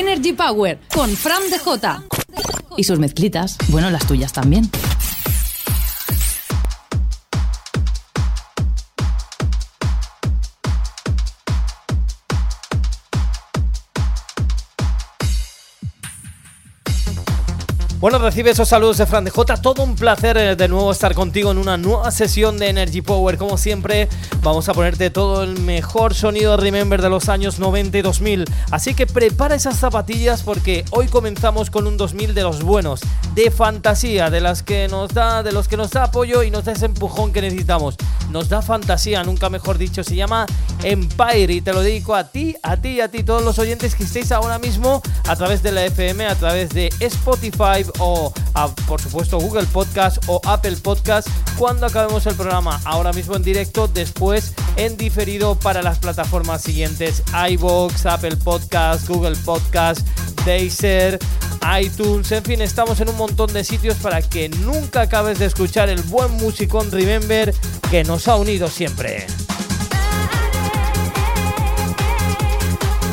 Energy Power con Fran DJ. Y sus mezclitas, bueno, las tuyas también. Bueno, recibe esos saludos de Fran de J. Todo un placer eh, de nuevo estar contigo en una nueva sesión de Energy Power. Como siempre, vamos a ponerte todo el mejor sonido Remember de los años 90 y 2000. Así que prepara esas zapatillas porque hoy comenzamos con un 2000 de los buenos, de fantasía, de las que nos da, de los que nos da apoyo y nos da ese empujón que necesitamos. Nos da fantasía, nunca mejor dicho. Se llama Empire y te lo dedico a ti, a ti y a ti, todos los oyentes que estéis ahora mismo a través de la FM, a través de Spotify o por supuesto Google Podcast o Apple Podcast cuando acabemos el programa. Ahora mismo en directo, después en diferido para las plataformas siguientes: iBox, Apple Podcast, Google Podcast, Deezer, iTunes, en fin, estamos en un montón de sitios para que nunca acabes de escuchar el buen musicón Remember que nos ha unido siempre.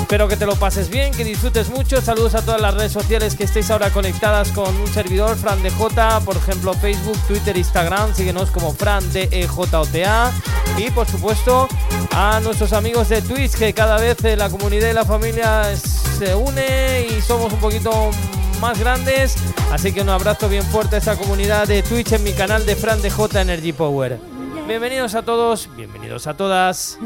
Espero que te lo pases bien, que disfrutes mucho. Saludos a todas las redes sociales que estéis ahora conectadas con un servidor, Fran DJ, por ejemplo, Facebook, Twitter, Instagram. Síguenos como Fran DEJOTA. Y por supuesto, a nuestros amigos de Twitch, que cada vez eh, la comunidad y la familia se une y somos un poquito más grandes. Así que un abrazo bien fuerte a esa comunidad de Twitch en mi canal de Fran DJ Energy Power. Bienvenidos a todos, bienvenidos a todas.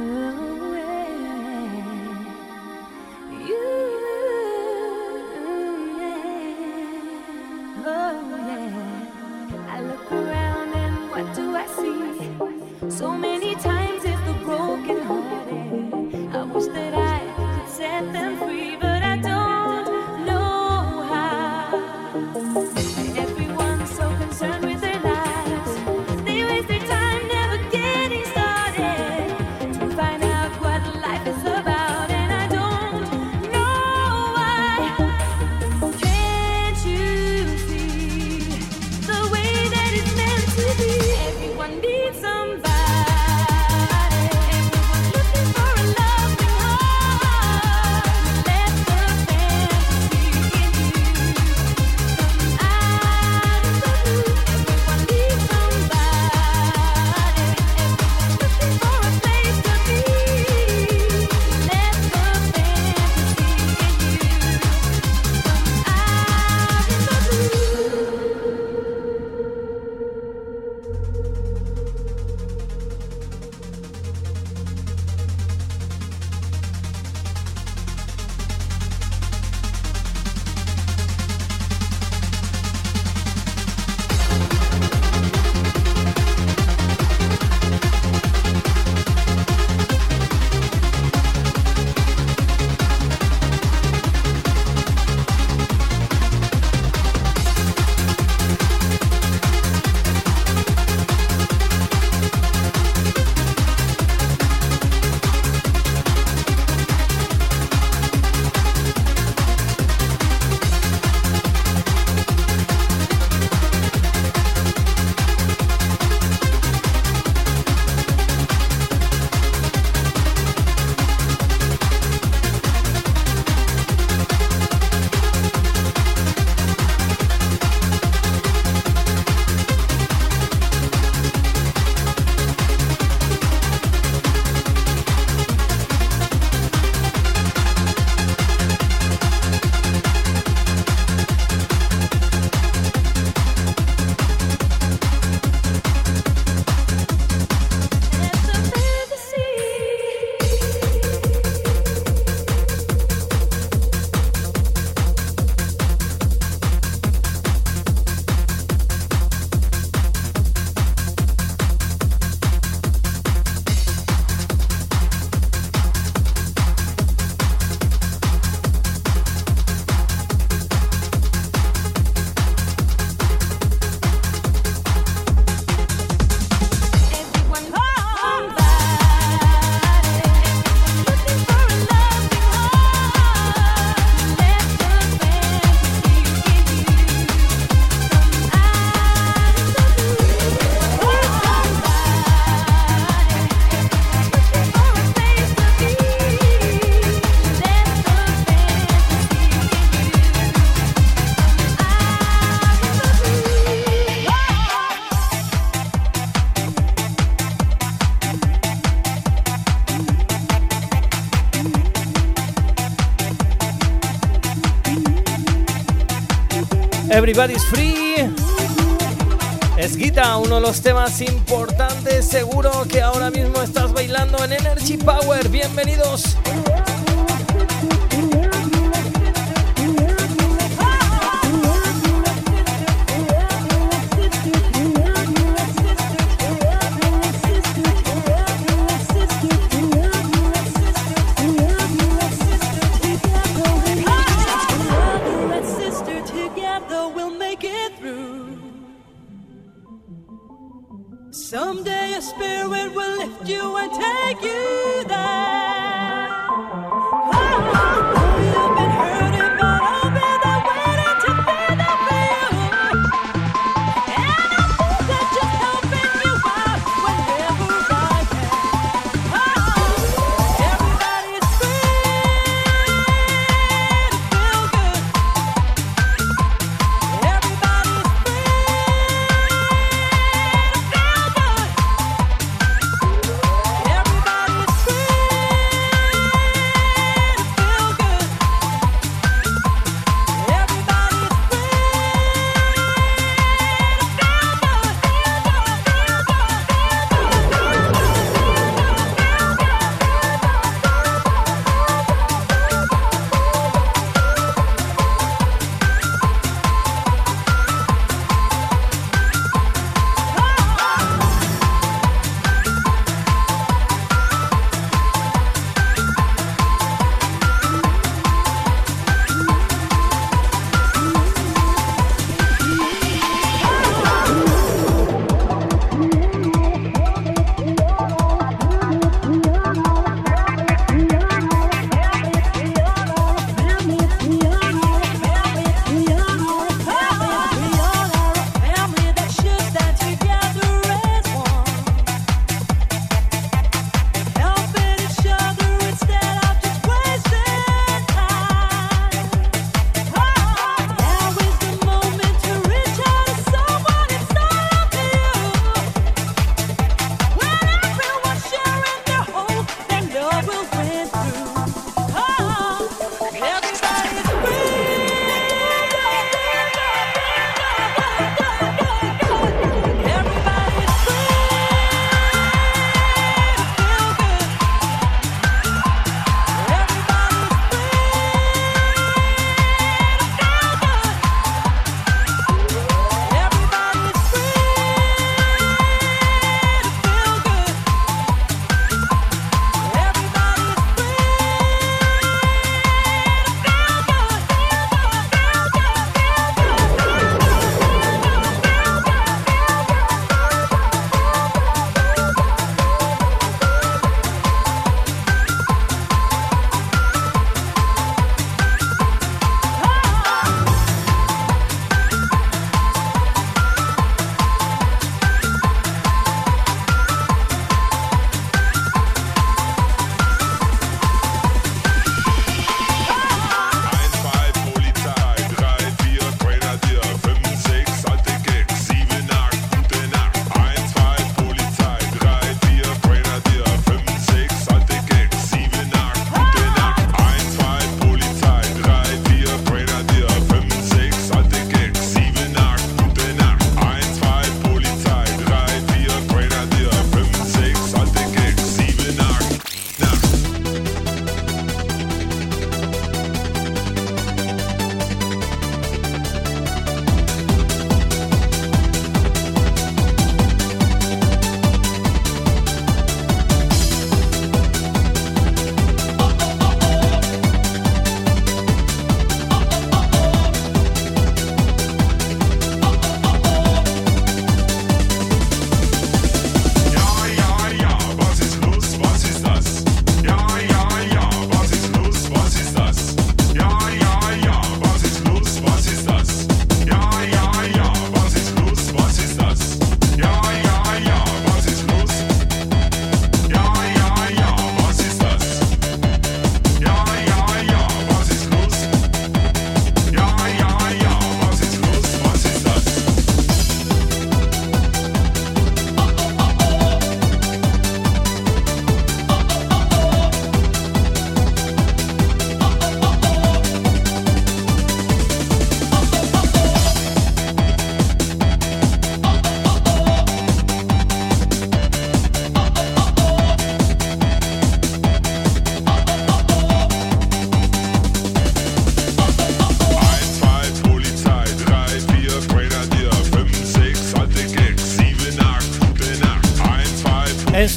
Everybody's Free. Es Guita, uno de los temas importantes. Seguro que ahora mismo estás bailando en Energy Power. Bienvenidos.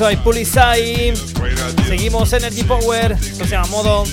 Eso hay Pulisai. Seguimos Energy Power. Esto se llama modo.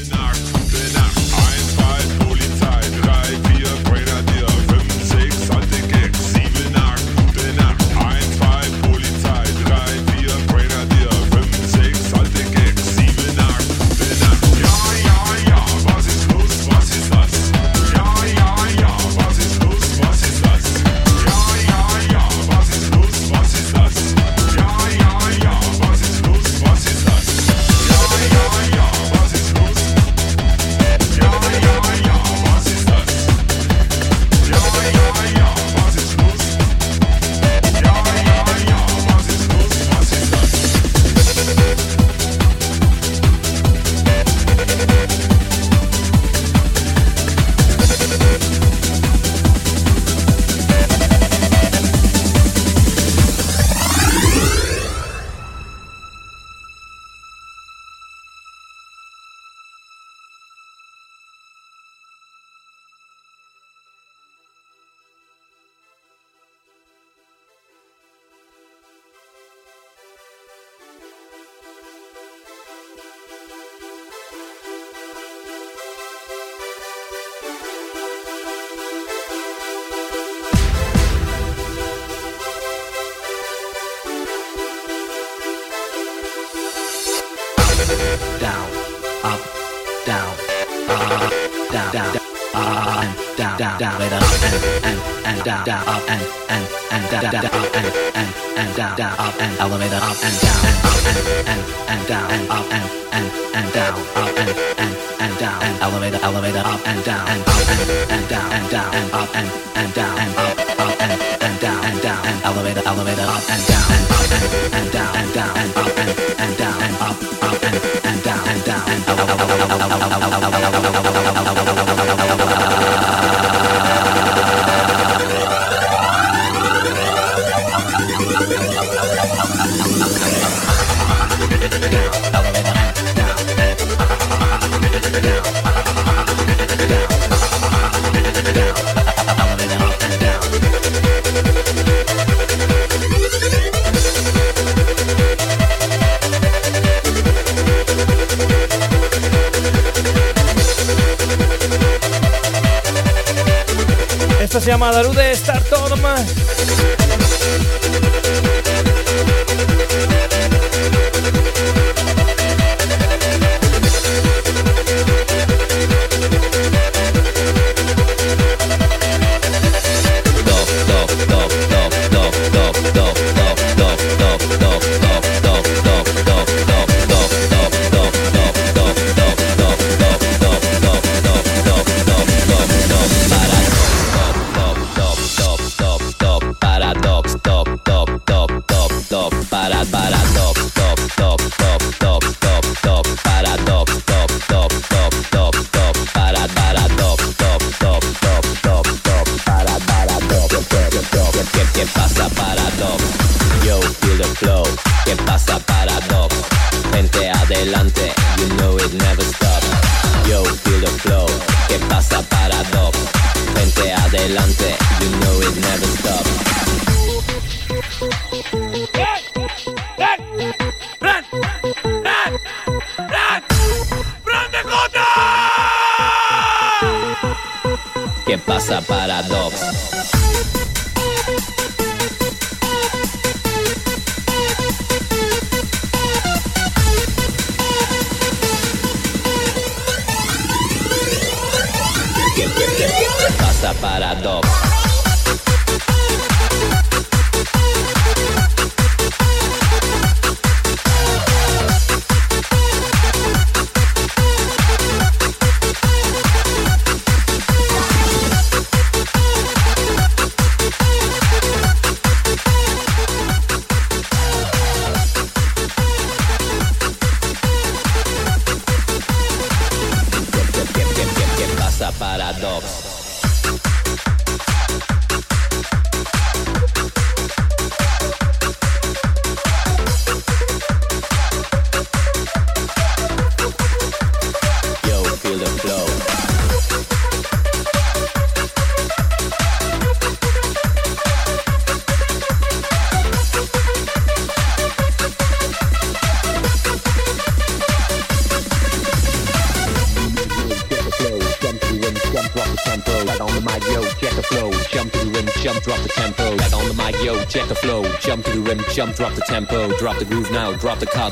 paradox.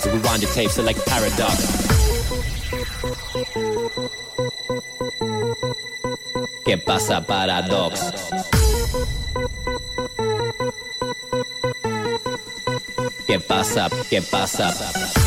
We rewind the tapes, so like paradox. ¿Qué pasa, paradox? ¿Qué pasa? ¿Qué pasa? ¿Qué pasa?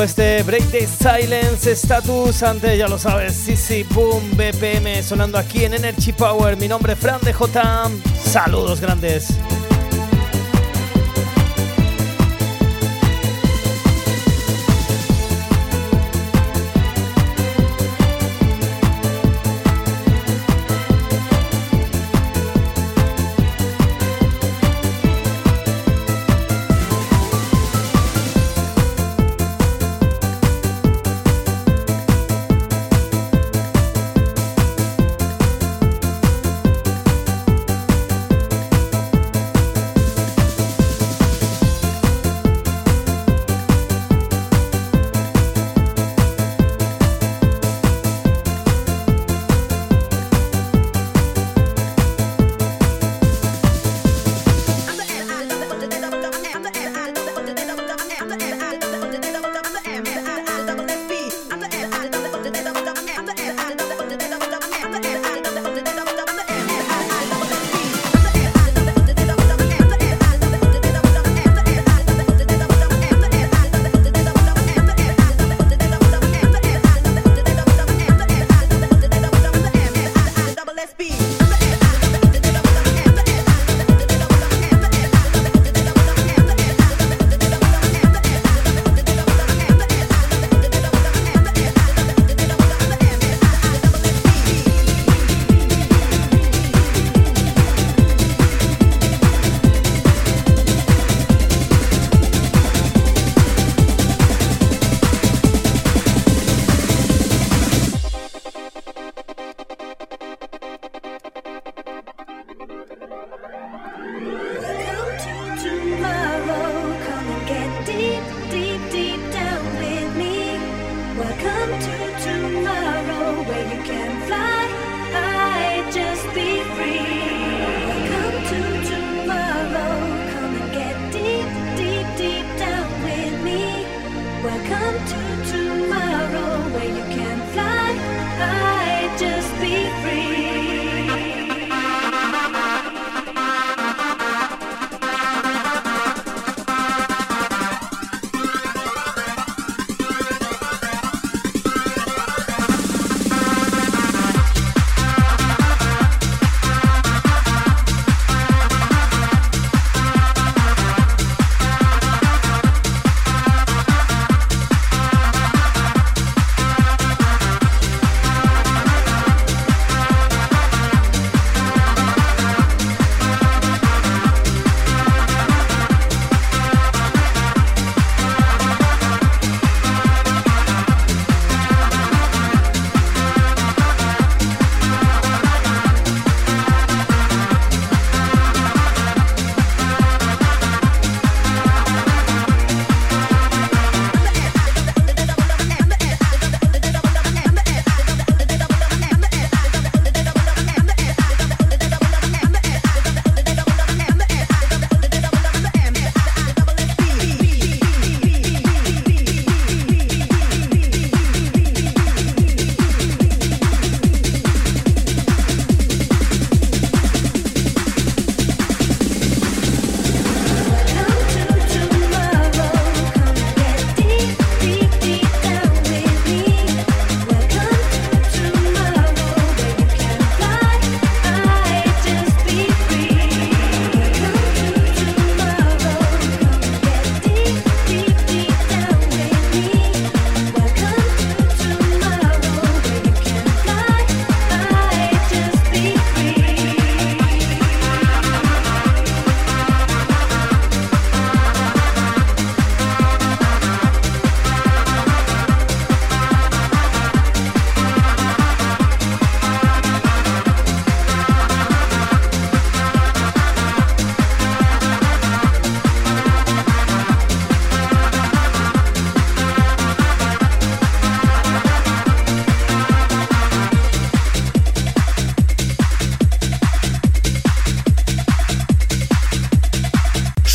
Este Break the Silence Status. Antes ya lo sabes, sí, sí, boom, BPM sonando aquí en Energy Power. Mi nombre es Fran de J. Saludos grandes.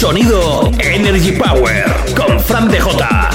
Sonido Energy Power con Fran DJ.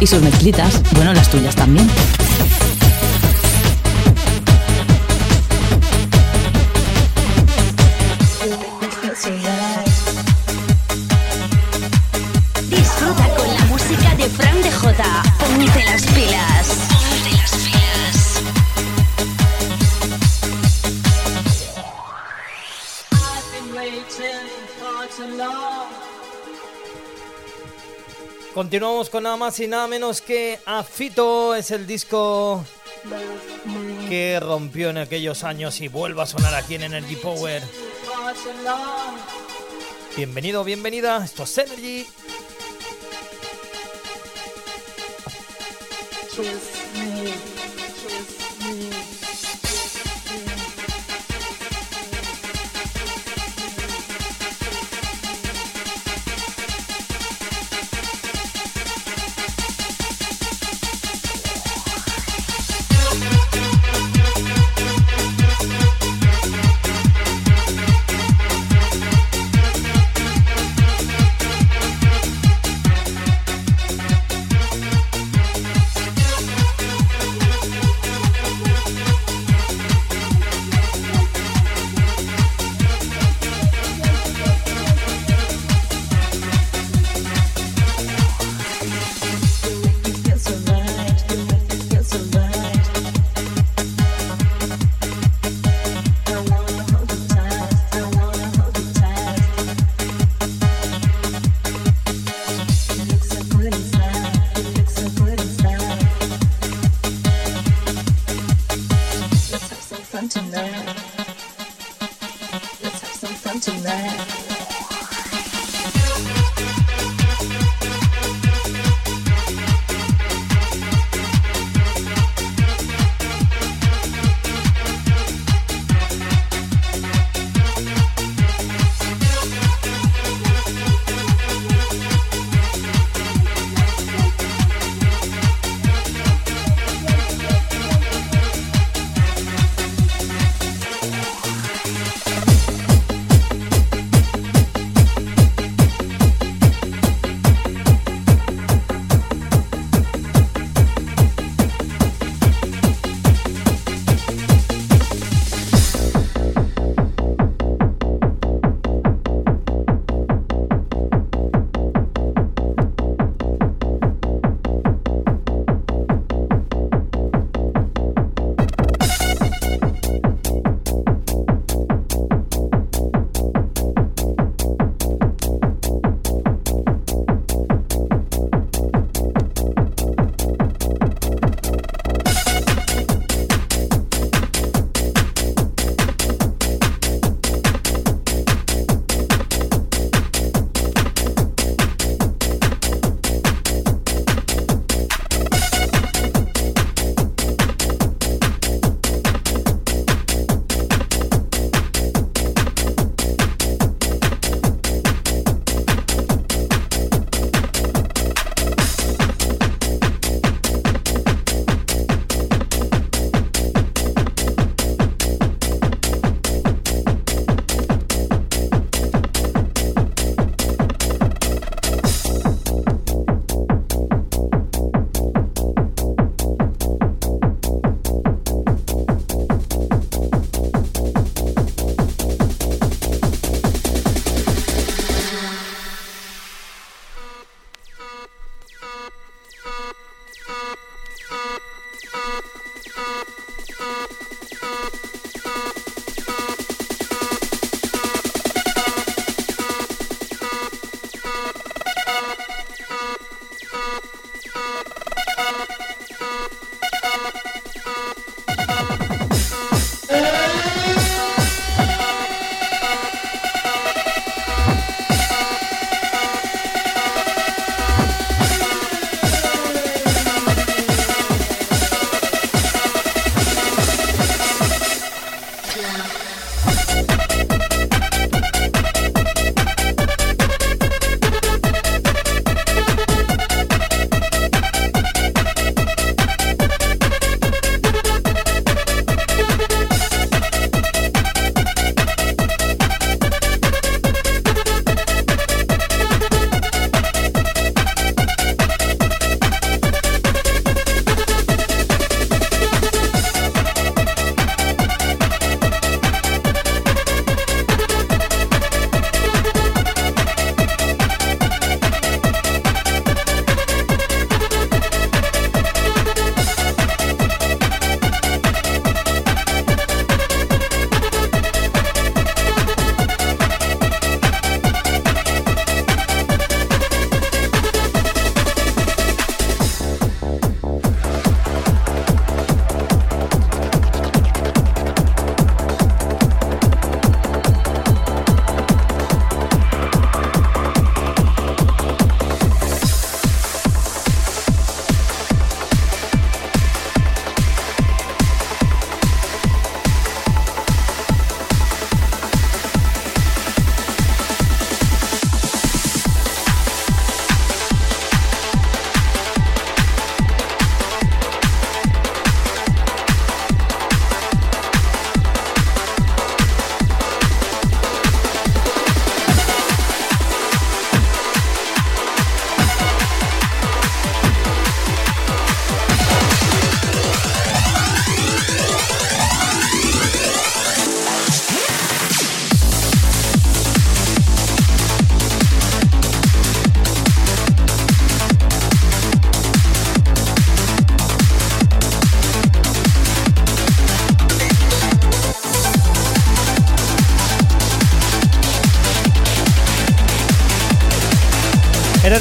Y sus mezclitas, bueno, las tuyas también. Continuamos con nada más y nada menos que Afito. Es el disco que rompió en aquellos años y vuelve a sonar aquí en Energy Power. Bienvenido, bienvenida. Esto es Energy.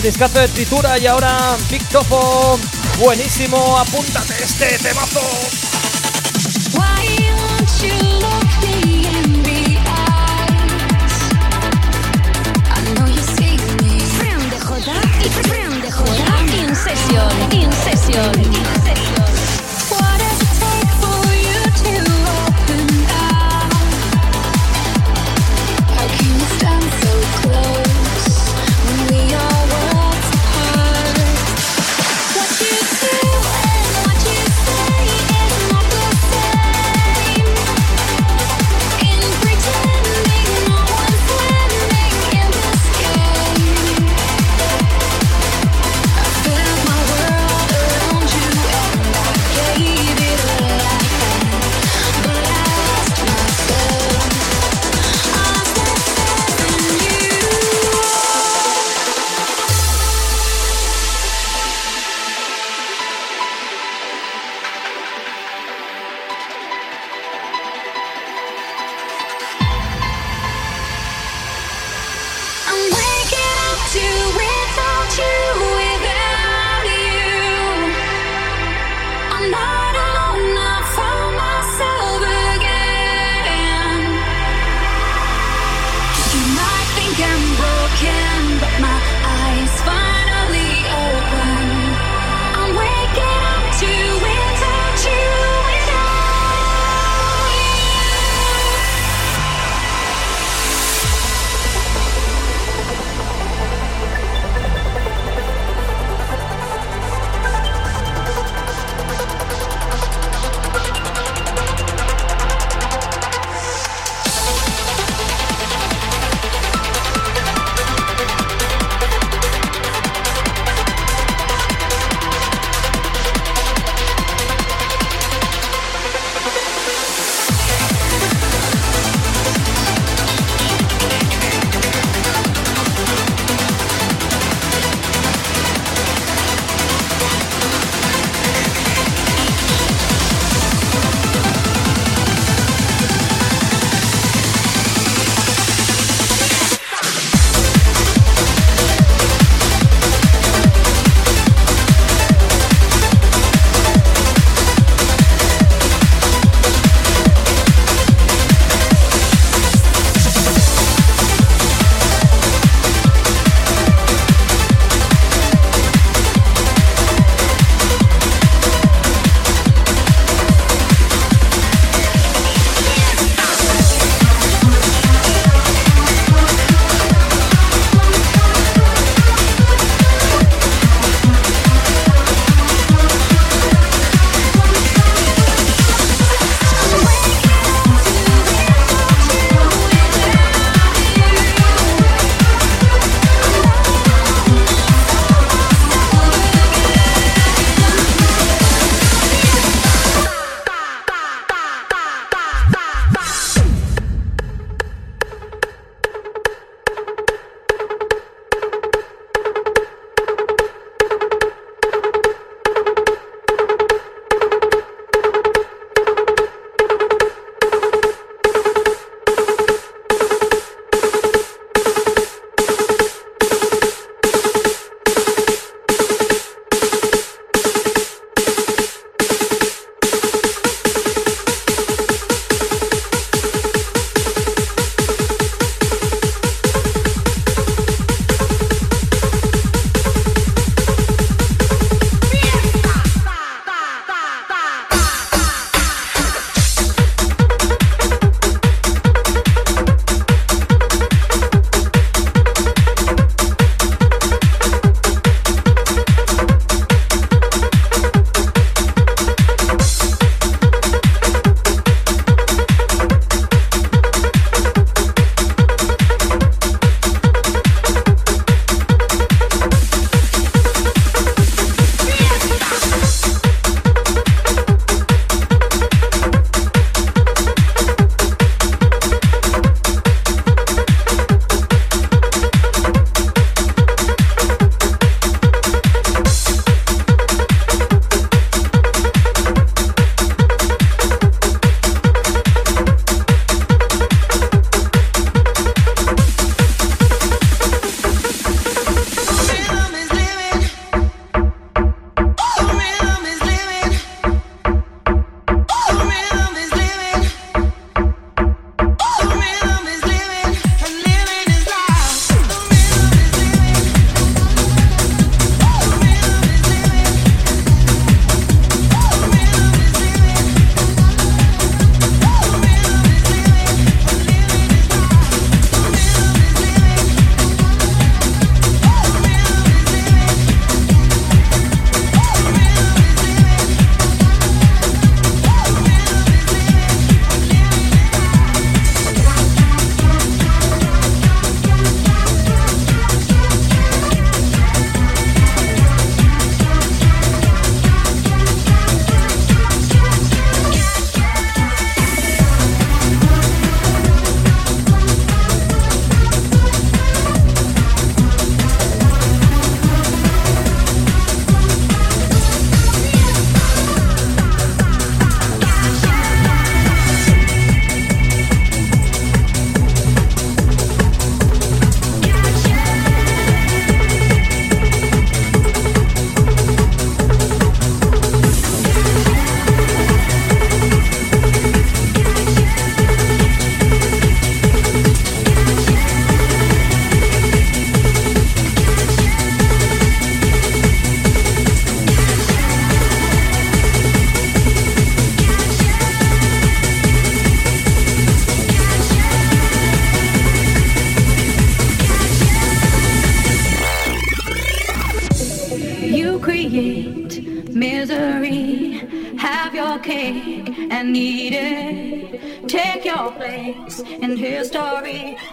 discazo de tritura y ahora Big Topo. Buenísimo, apúntate este temazo.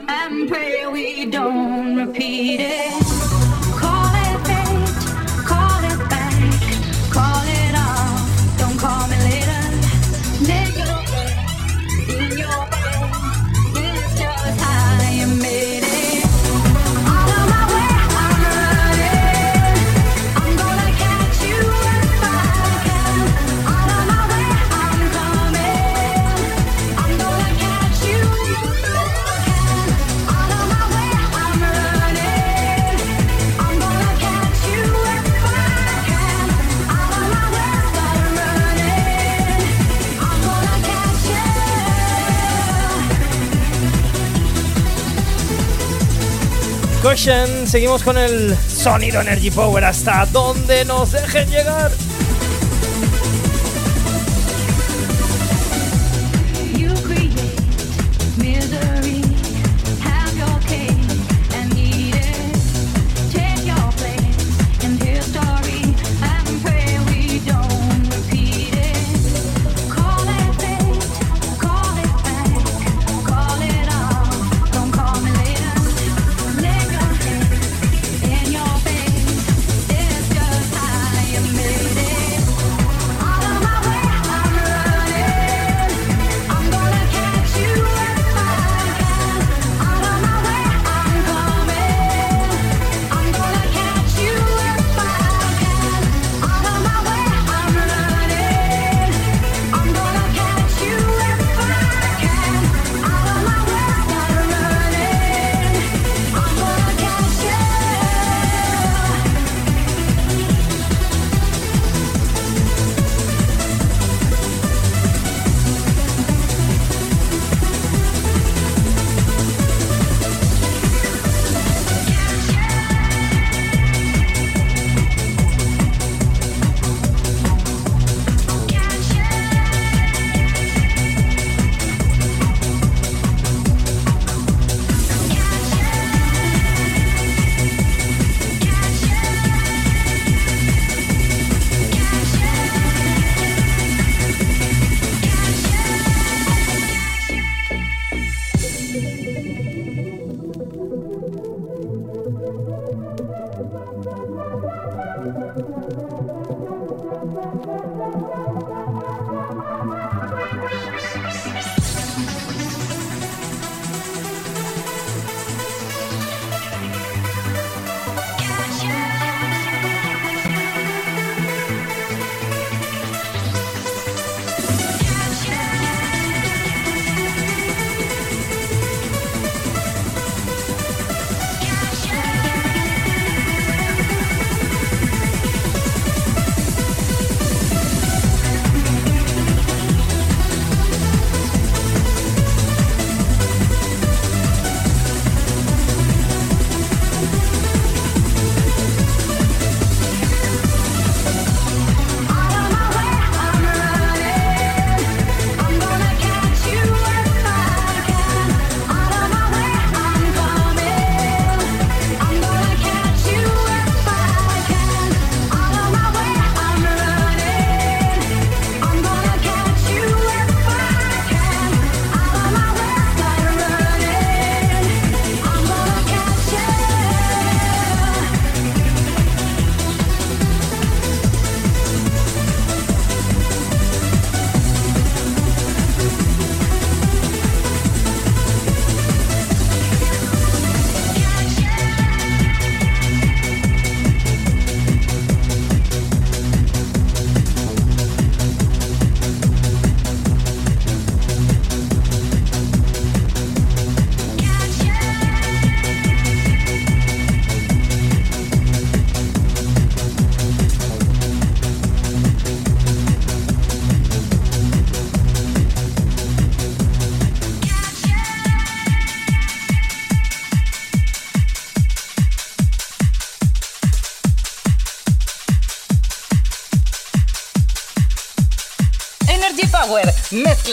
and pray we don't repeat it. Seguimos con el sonido Energy Power hasta donde nos dejen llegar.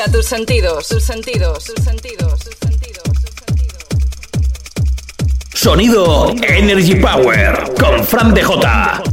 Activa tus sentidos, tus sentidos, tus sentidos, tus sentidos. Sonido Energy Power con Fran DJ.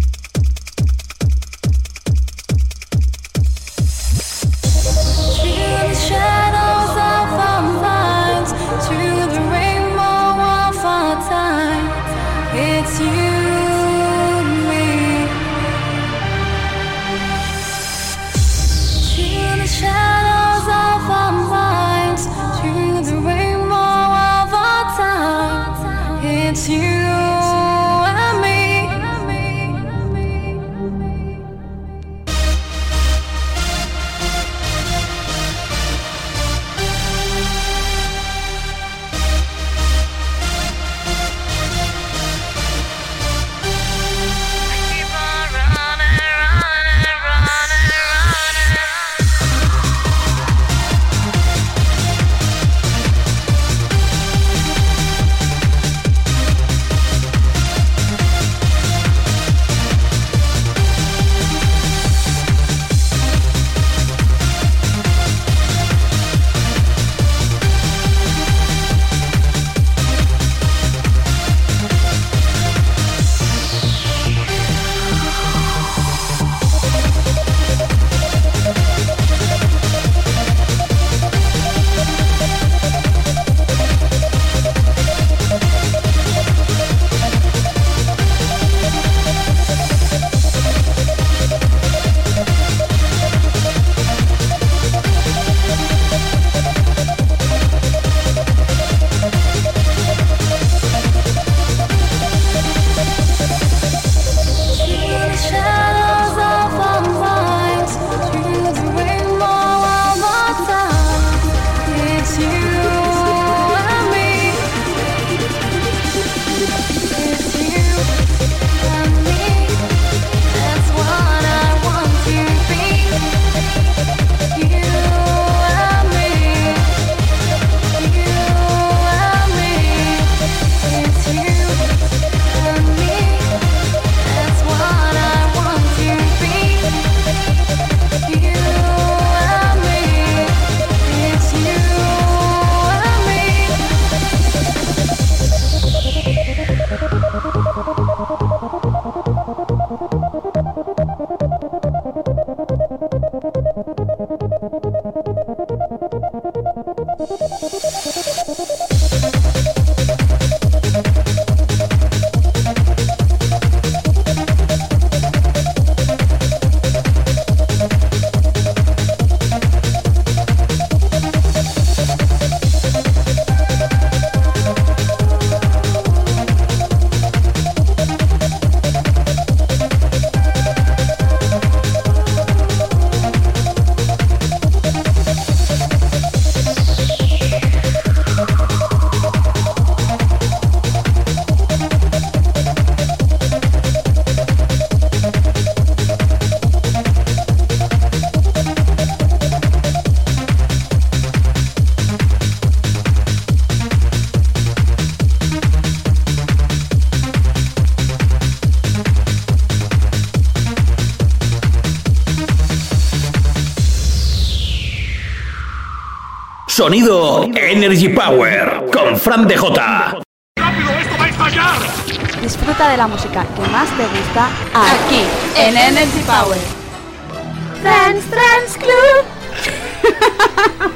Sonido Energy Power con Fran DJ. Disfruta de la música que más te gusta aquí en Energy Power. Trans Trans Club.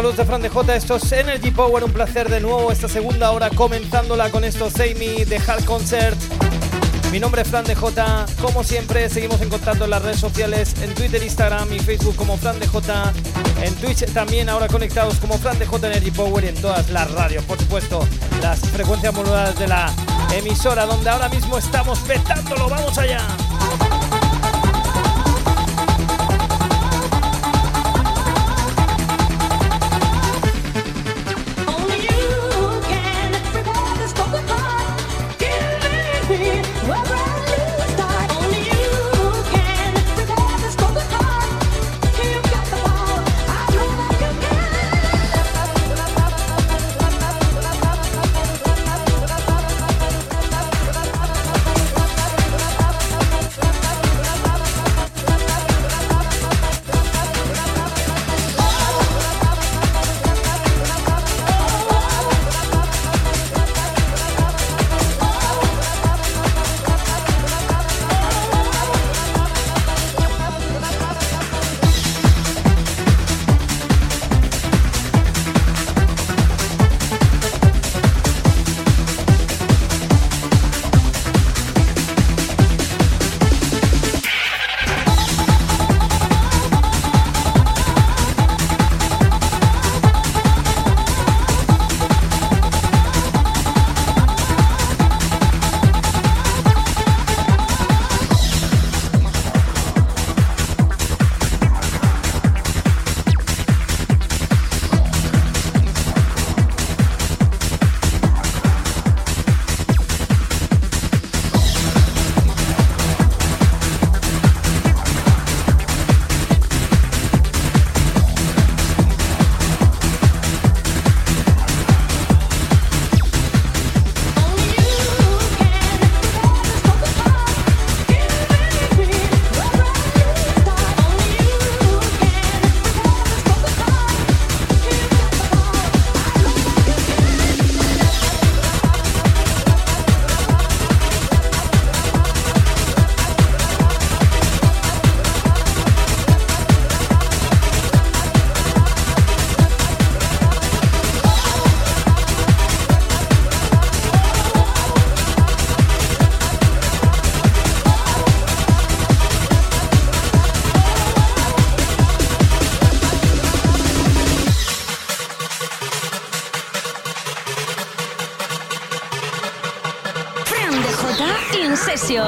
saludos de Fran de J, esto es Energy Power, un placer de nuevo esta segunda hora comenzándola con estos Me de Hard Concert. Mi nombre es Fran de J, como siempre seguimos en contacto en las redes sociales, en Twitter, Instagram y Facebook como Fran de J, en Twitch también ahora conectados como Fran de J Energy Power y en todas las radios, por supuesto, las frecuencias moduladas de la emisora donde ahora mismo estamos petándolo, vamos allá.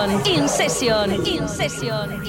In Session, In Session,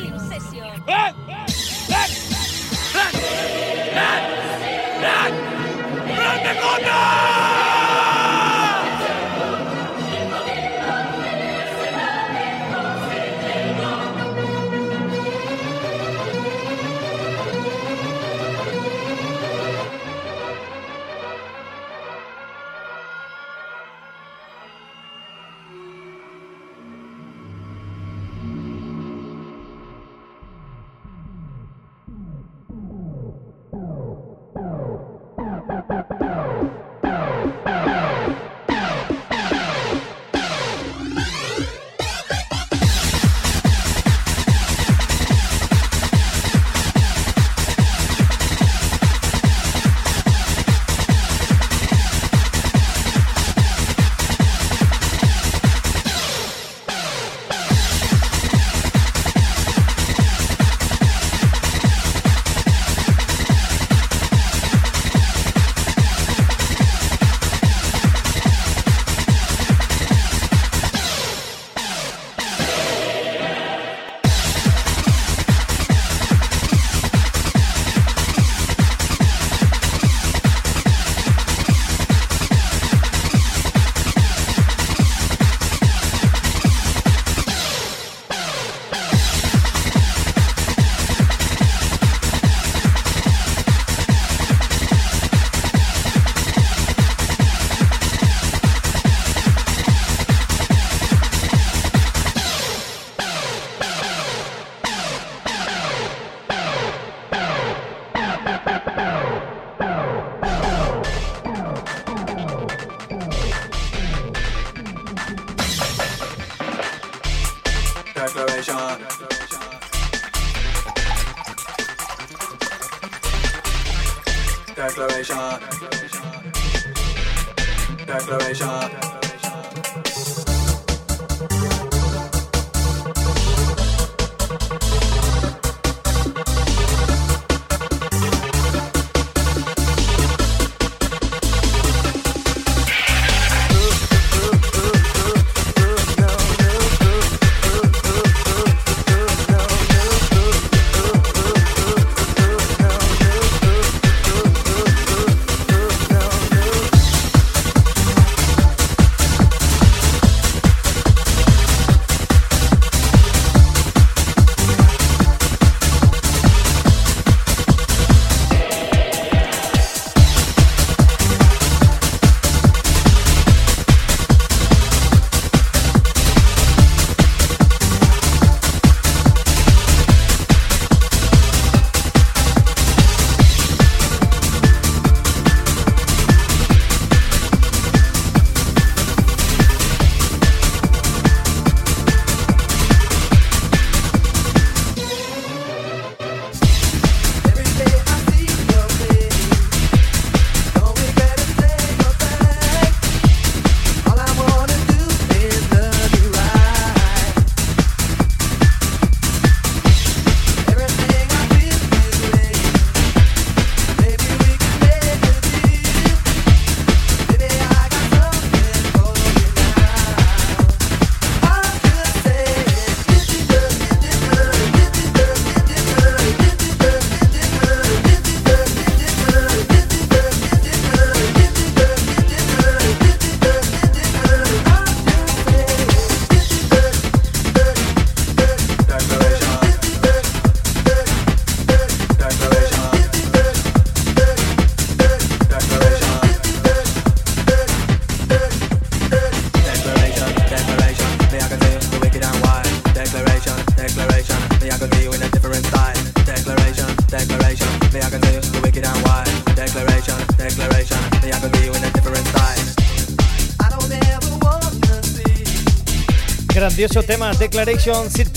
Grandioso tema, Declaration, Sid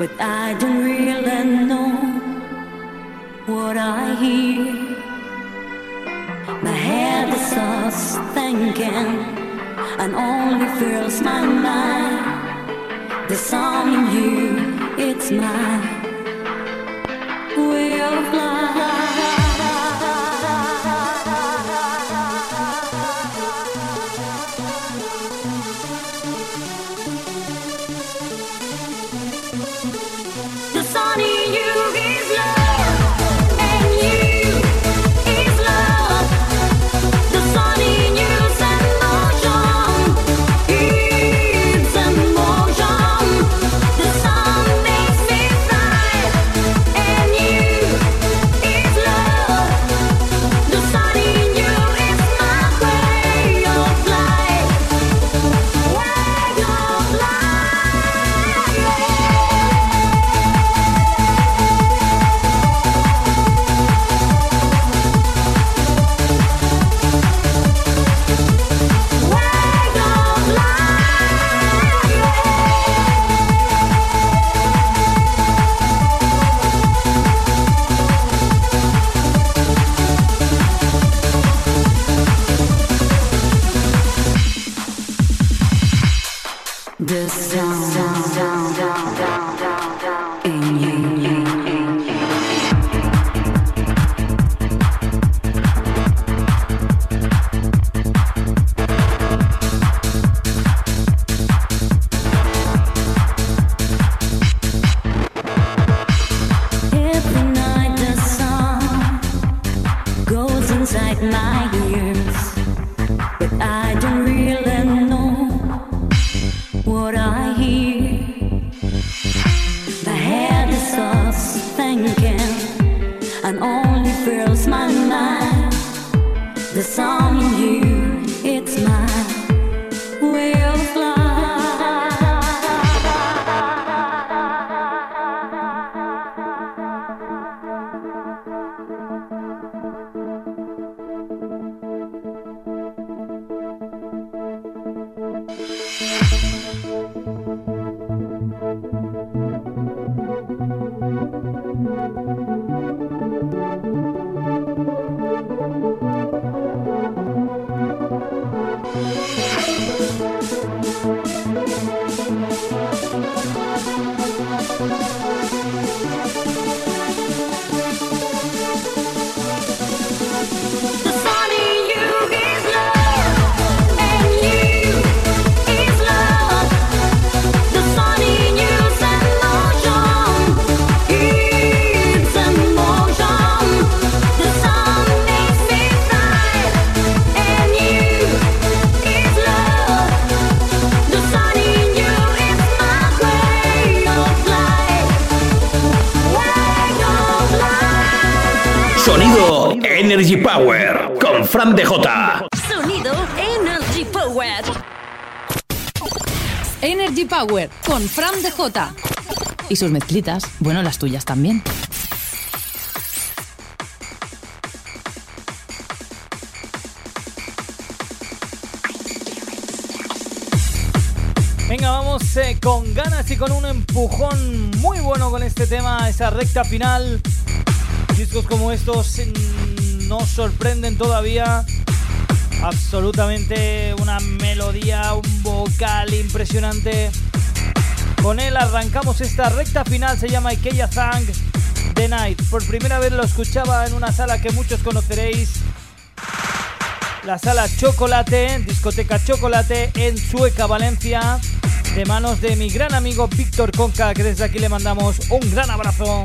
but I don't Y sus mezclitas, bueno, las tuyas también. Venga, vamos eh, con ganas y con un empujón muy bueno con este tema, esa recta final. Discos como estos mm, nos sorprenden todavía. Absolutamente una melodía, un vocal impresionante. Con él arrancamos esta recta final, se llama Ikea Thang The Night. Por primera vez lo escuchaba en una sala que muchos conoceréis. La sala Chocolate, discoteca Chocolate en Sueca, Valencia. De manos de mi gran amigo Víctor Conca, que desde aquí le mandamos un gran abrazo.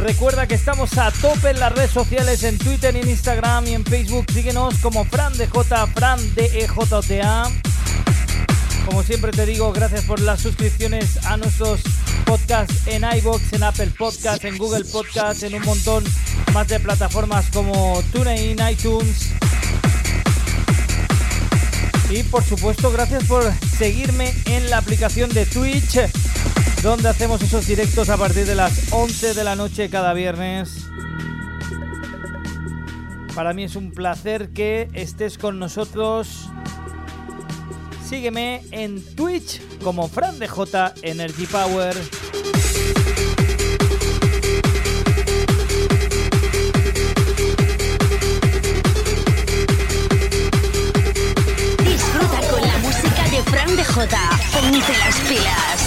Recuerda que estamos a tope en las redes sociales, en Twitter, en Instagram y en Facebook. Síguenos como Fran DJ, Fran E DEJTA. Como siempre te digo, gracias por las suscripciones a nuestros podcasts en iBox, en Apple Podcasts, en Google Podcasts, en un montón más de plataformas como TuneIn, iTunes. Y por supuesto, gracias por seguirme en la aplicación de Twitch, donde hacemos esos directos a partir de las 11 de la noche cada viernes. Para mí es un placer que estés con nosotros Sígueme en Twitch como Fran DJ Energy Power. Disfruta con la música de Fran DJ. Ponte las pilas.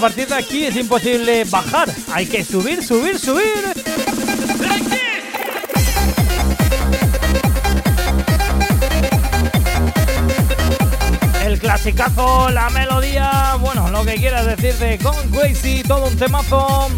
partir de aquí es imposible bajar. Hay que subir, subir, subir. el clasicazo, la melodía, bueno, lo que quieras decir de Con Crazy, todo un temazo.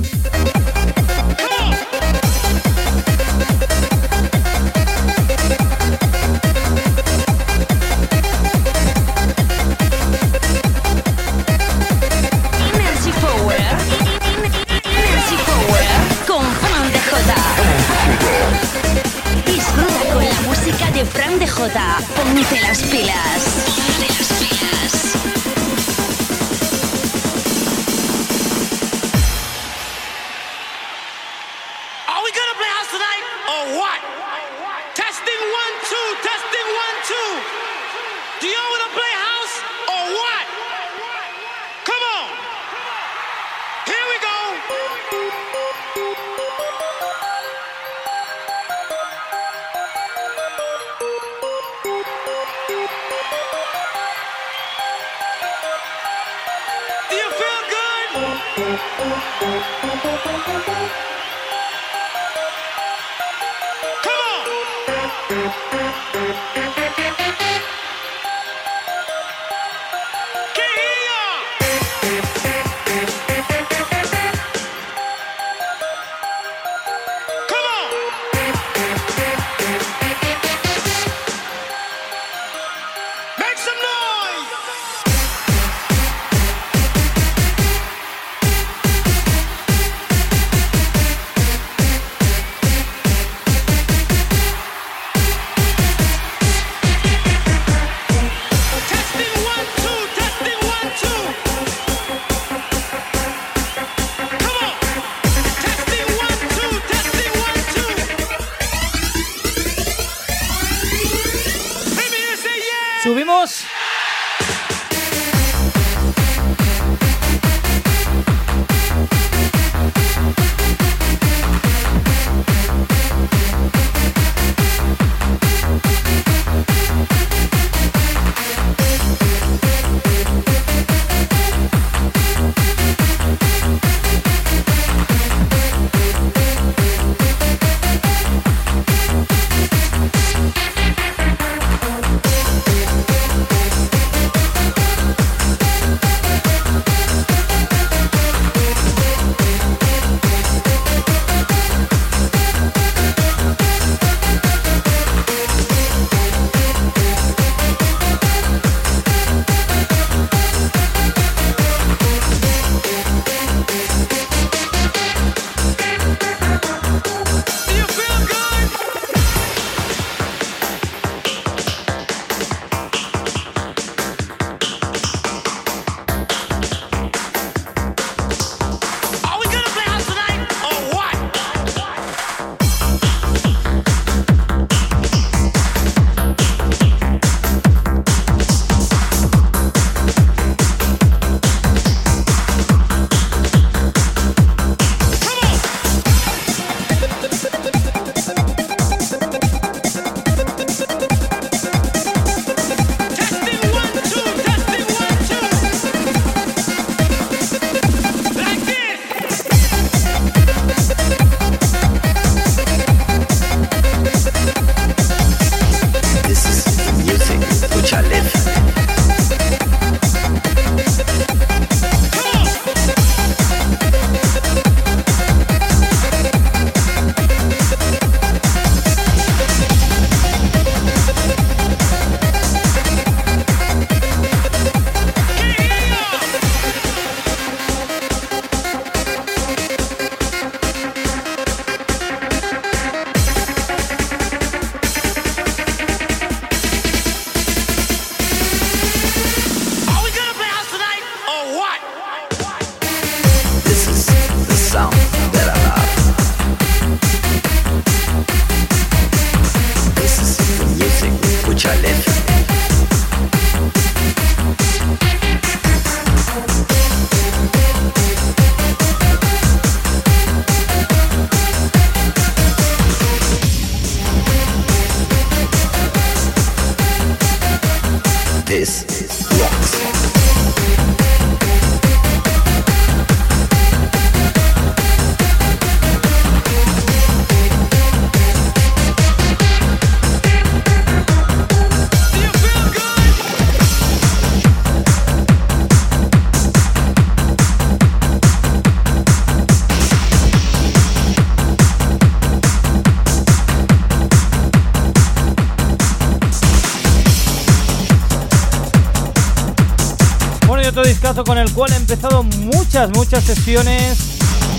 Cual he empezado muchas, muchas sesiones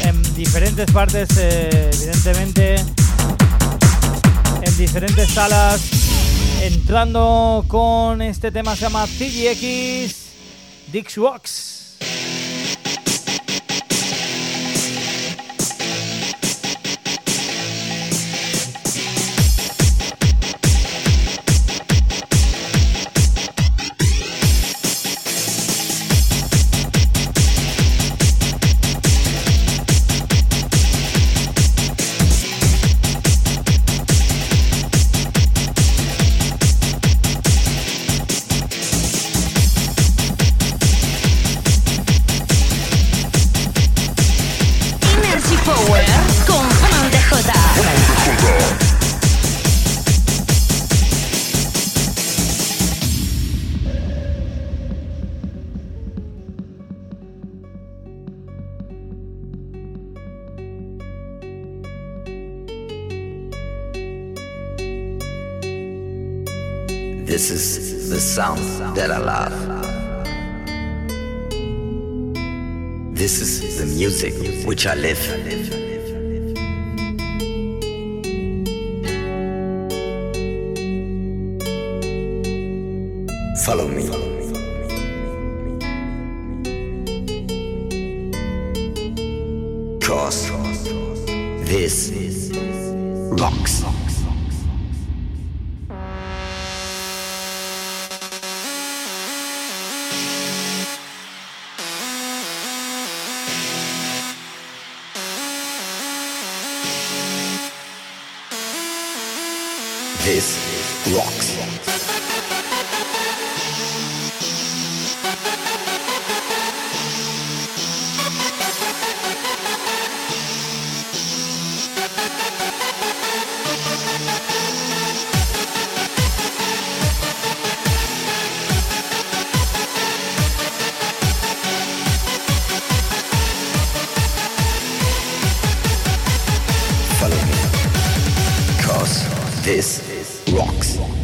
en diferentes partes, eh, evidentemente, en diferentes salas. Entrando con este tema se llama CGX Dix Rocks. I live. This rocks.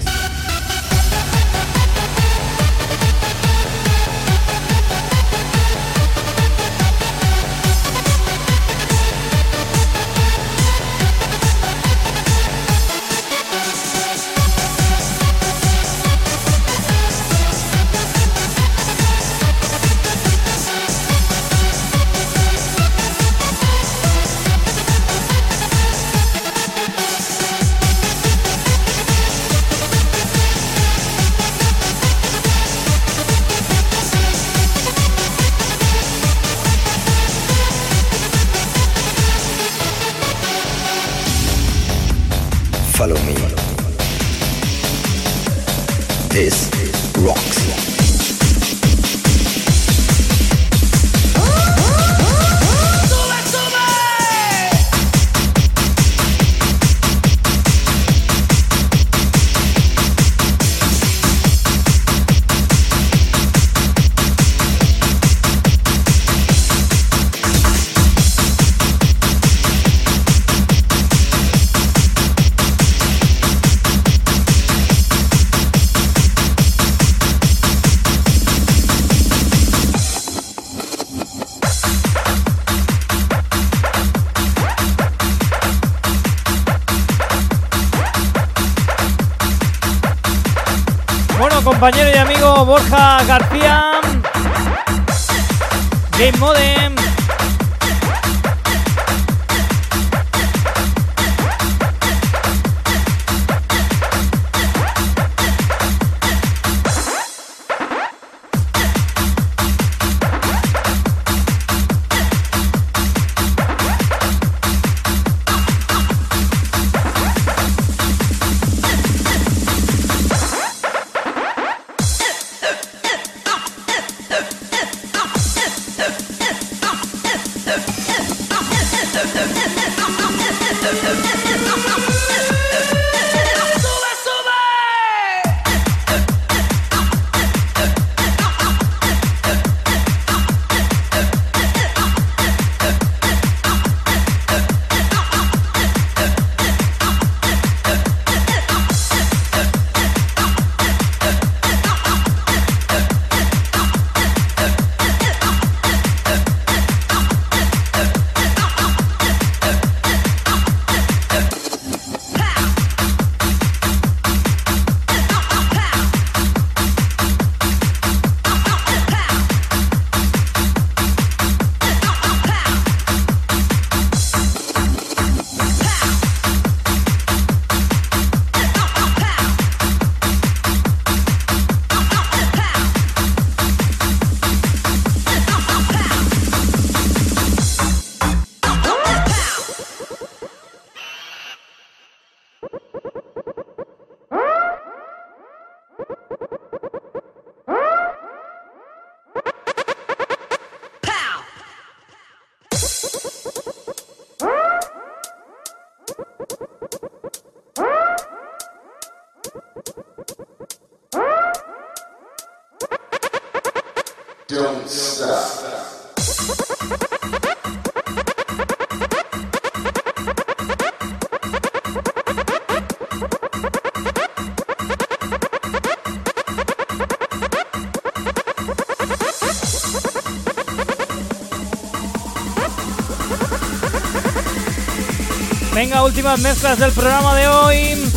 Borja García. Game Modem. Venga, últimas mezclas del programa de hoy.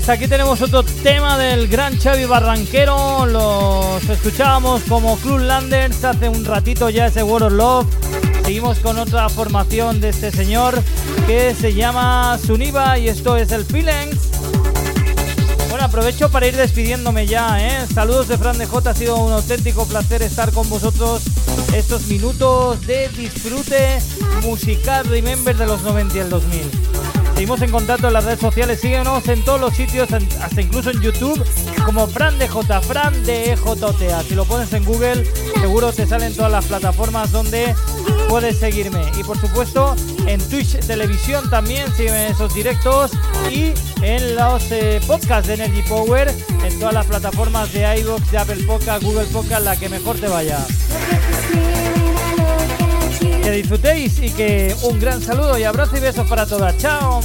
Pues aquí tenemos otro tema del gran Xavi Barranquero. Los escuchábamos como Club Landers hace un ratito ya ese World of Love. Seguimos con otra formación de este señor que se llama Suniva y esto es el Feelings. Bueno, aprovecho para ir despidiéndome ya, ¿eh? Saludos de Fran de J, ha sido un auténtico placer estar con vosotros estos minutos de disfrute musical Remember de los 90 y el 2000. Seguimos en contacto en las redes sociales, síguenos en todos los sitios, hasta incluso en YouTube, como Fran de J, Fran de EJTA. Si lo pones en Google, seguro te salen todas las plataformas donde puedes seguirme. Y por supuesto, en Twitch Televisión también, sígueme en esos directos y en los eh, podcasts de Energy Power, en todas las plataformas de iVoox, de Apple Podcast, Google Podcast, la que mejor te vaya. Disfrutéis y que un gran saludo y abrazo y besos para todas. ¡Chao!